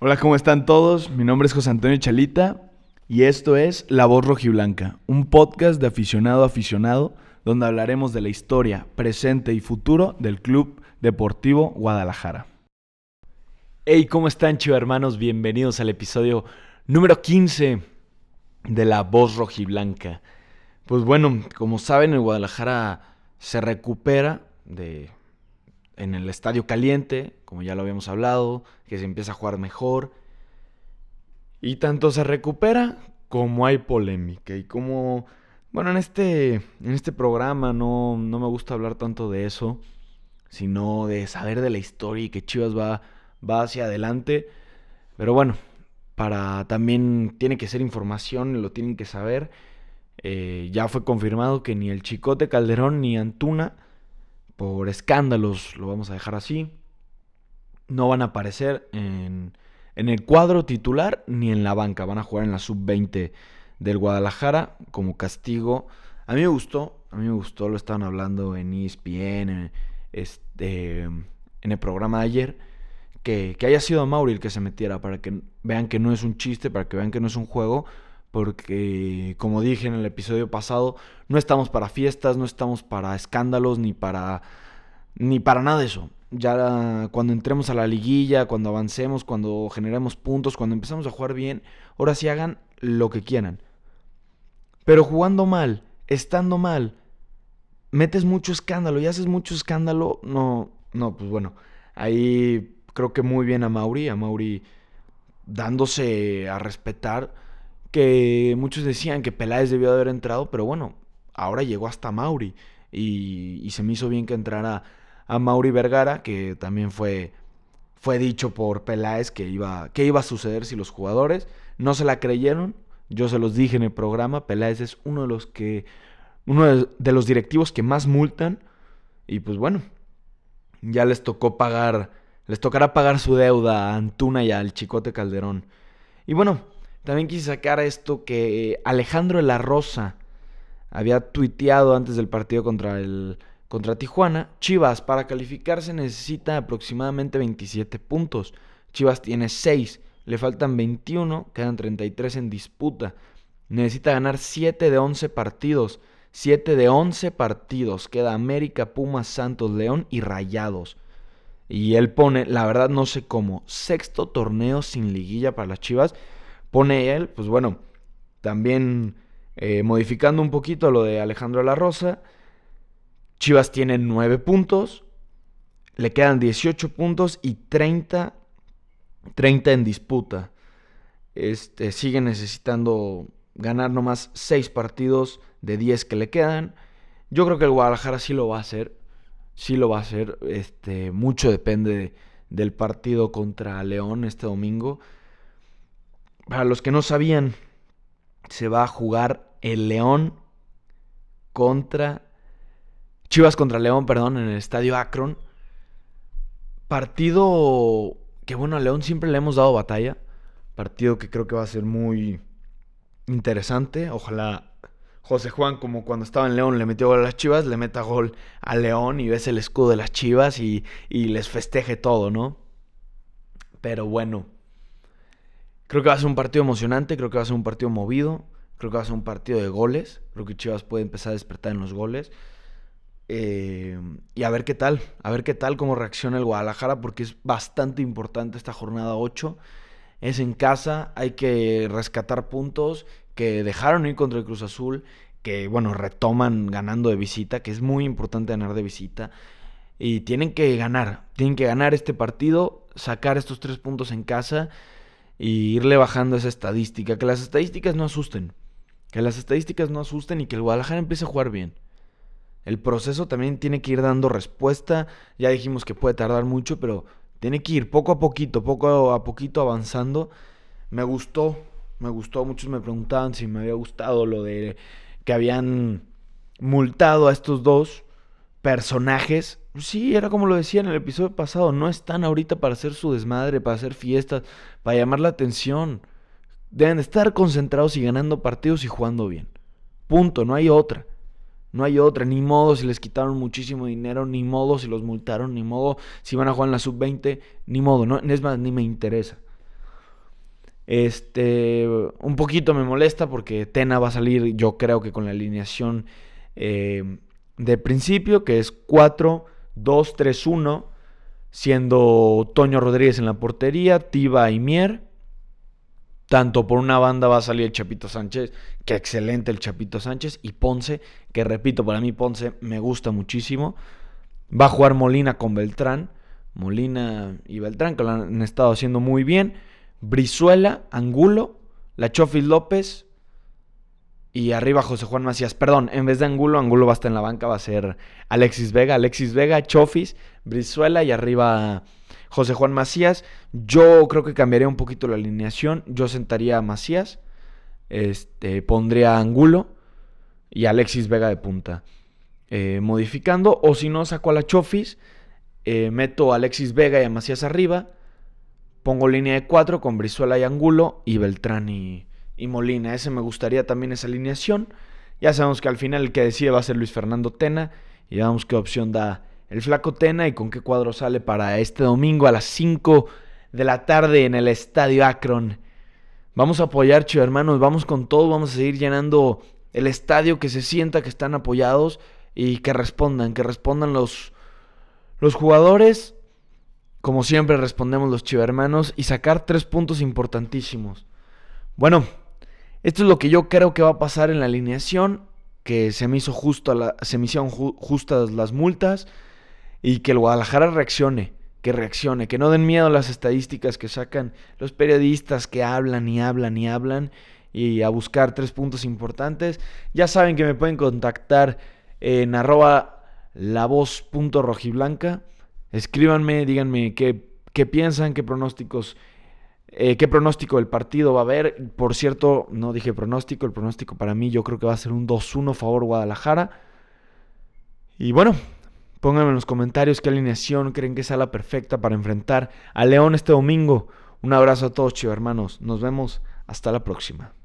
Hola, ¿cómo están todos? Mi nombre es José Antonio Chalita y esto es La Voz Rojiblanca, un podcast de aficionado a aficionado donde hablaremos de la historia, presente y futuro del Club Deportivo Guadalajara. Hey, ¿cómo están, chivo hermanos? Bienvenidos al episodio número 15 de La Voz Rojiblanca. Pues bueno, como saben, el Guadalajara se recupera de en el estadio caliente, como ya lo habíamos hablado, que se empieza a jugar mejor. Y tanto se recupera como hay polémica. Y como, bueno, en este, en este programa no, no me gusta hablar tanto de eso, sino de saber de la historia y que Chivas va, va hacia adelante. Pero bueno, para también tiene que ser información, lo tienen que saber. Eh, ya fue confirmado que ni el Chicote Calderón ni Antuna por escándalos, lo vamos a dejar así, no van a aparecer en, el cuadro titular ni en la banca. Van a jugar en la sub-20 del Guadalajara como castigo. A mí me gustó, a mí me gustó, lo estaban hablando en ESPN, este, en el programa de ayer, que, que haya sido Mauri el que se metiera para que vean que no es un chiste, para que vean que no es un juego, porque como dije en el episodio pasado, no estamos para fiestas, no estamos para escándalos, ni para, ni para nada de eso. Ya cuando entremos a la liguilla, cuando avancemos, cuando generemos puntos, cuando empezamos a jugar bien, ahora sí hagan lo que quieran. Pero jugando mal, estando mal, metes mucho escándalo y haces mucho escándalo, no, no, pues bueno, ahí creo que muy bien a Mauri, a Mauri dándose a respetar que muchos decían que Peláez debió haber entrado, pero bueno, ahora llegó hasta Mauri y, se me hizo bien que entrara a Mauri Vergara, que también fue, fue dicho por Peláez que iba, que iba a suceder si los jugadores no se la creyeron. Yo se los dije en el programa, Peláez es uno de los que uno de los directivos que más multan y pues bueno, ya les tocó pagar, les tocará pagar su deuda a Antuna y al Chicote Calderón. Y bueno, también quise sacar esto que Alejandro de la Rosa había tuiteado antes del partido contra el contra Tijuana. Chivas para calificarse necesita aproximadamente 27 puntos. Chivas tiene 6, le faltan 21, quedan 33 en disputa. Necesita ganar 7 de 11 partidos. 7 de 11 partidos. Queda América, Pumas, Santos, León y Rayados. Y él pone, la verdad no sé cómo, sexto torneo sin liguilla para las Chivas pone él, pues bueno, también eh, modificando un poquito lo de Alejandro La Rosa, Chivas tiene 9 puntos, le quedan 18 puntos y 30, 30 en disputa. Este, sigue necesitando ganar nomás 6 partidos de 10 que le quedan. Yo creo que el Guadalajara sí lo va a hacer. Sí lo va a hacer. Este, mucho depende del partido contra León este domingo. Para los que no sabían, se va a jugar el León contra... Chivas contra León, perdón, en el estadio Akron. Partido que bueno, a León siempre le hemos dado batalla. Partido que creo que va a ser muy interesante. Ojalá José Juan, como cuando estaba en León, le metió gol a las Chivas, le meta gol a León y ves el escudo de las Chivas y, y les festeje todo, ¿no? Pero bueno, Creo que va a ser un partido emocionante, creo que va a ser un partido movido, creo que va a ser un partido de goles. Creo que Chivas puede empezar a despertar en los goles. Eh, y a ver qué tal, a ver qué tal cómo reacciona el Guadalajara, porque es bastante importante esta jornada 8. Es en casa, hay que rescatar puntos que dejaron ir contra el Cruz Azul, que bueno, retoman ganando de visita, que es muy importante ganar de visita. Y tienen que ganar, tienen que ganar este partido, sacar estos tres puntos en casa y irle bajando esa estadística. Que las estadísticas no asusten. Que las estadísticas no asusten y que el Guadalajara empiece a jugar bien. El proceso también tiene que ir dando respuesta. Ya dijimos que puede tardar mucho, pero tiene que ir poco a poquito, poco a poquito avanzando. Me gustó, me gustó. Muchos me preguntaban si me había gustado lo de que habían multado a estos dos personajes Sí, era como lo decía en el episodio pasado, no están ahorita para hacer su desmadre, para hacer fiestas, para llamar la atención. Deben estar concentrados y ganando partidos y jugando bien. Punto, no hay otra. No hay otra, ni modo si les quitaron muchísimo dinero, ni modo si los multaron, ni modo si van a jugar en la sub-20, ni modo, no, es más, ni me interesa. Este, un poquito me molesta porque Tena va a salir, yo creo que con la alineación eh, de principio, que es 4, 2, 3, 1, siendo Toño Rodríguez en la portería, Tiba y Mier. Tanto por una banda va a salir el Chapito Sánchez, que excelente el Chapito Sánchez, y Ponce, que repito, para mí Ponce me gusta muchísimo. Va a jugar Molina con Beltrán. Molina y Beltrán, que lo han estado haciendo muy bien. Brizuela, Angulo, La Chofis López y arriba José Juan Macías. Perdón, en vez de Angulo, Angulo va a estar en la banca, va a ser Alexis Vega, Alexis Vega, Chofis, Brizuela y arriba José Juan Macías. Yo creo que cambiaría un poquito la alineación. Yo sentaría a Macías, este, pondría a Angulo y Alexis Vega de punta. Eh, modificando, o si no, saco a la Chofis, eh, meto a Alexis Vega y a Macías arriba Pongo línea de 4 con Brizuela y Angulo y Beltrán y, Molina. Ese me gustaría también esa alineación. Ya sabemos que al final el que decide va a ser Luis Fernando Tena. Y veamos qué opción da el flaco Tena y con qué cuadro sale para este domingo a las 5 de la tarde en el Estadio Akron. Vamos a apoyar, chivo hermanos, vamos con todo, vamos a seguir llenando el estadio, que se sienta que están apoyados y que respondan, que respondan los, los jugadores como siempre respondemos los chivermanos, y sacar tres puntos importantísimos. Bueno, esto es lo que yo creo que va a pasar en la alineación, que se me, hizo justo la, se me hicieron justas las multas y que el Guadalajara reaccione, que reaccione, que no den miedo a las estadísticas que sacan los periodistas que hablan y hablan y hablan y a buscar tres puntos importantes. Ya saben que me pueden contactar en arroba lavoz.rojiblanca. Escríbanme, díganme qué, qué piensan, qué pronósticos, eh, qué pronóstico del partido va a haber. Por cierto, no dije pronóstico, el pronóstico para mí yo creo que va a ser un 2-1 favor Guadalajara. Y bueno, pónganme en los comentarios qué alineación creen que sea la perfecta para enfrentar a León este domingo. Un abrazo a todos, chicos hermanos. Nos vemos. Hasta la próxima.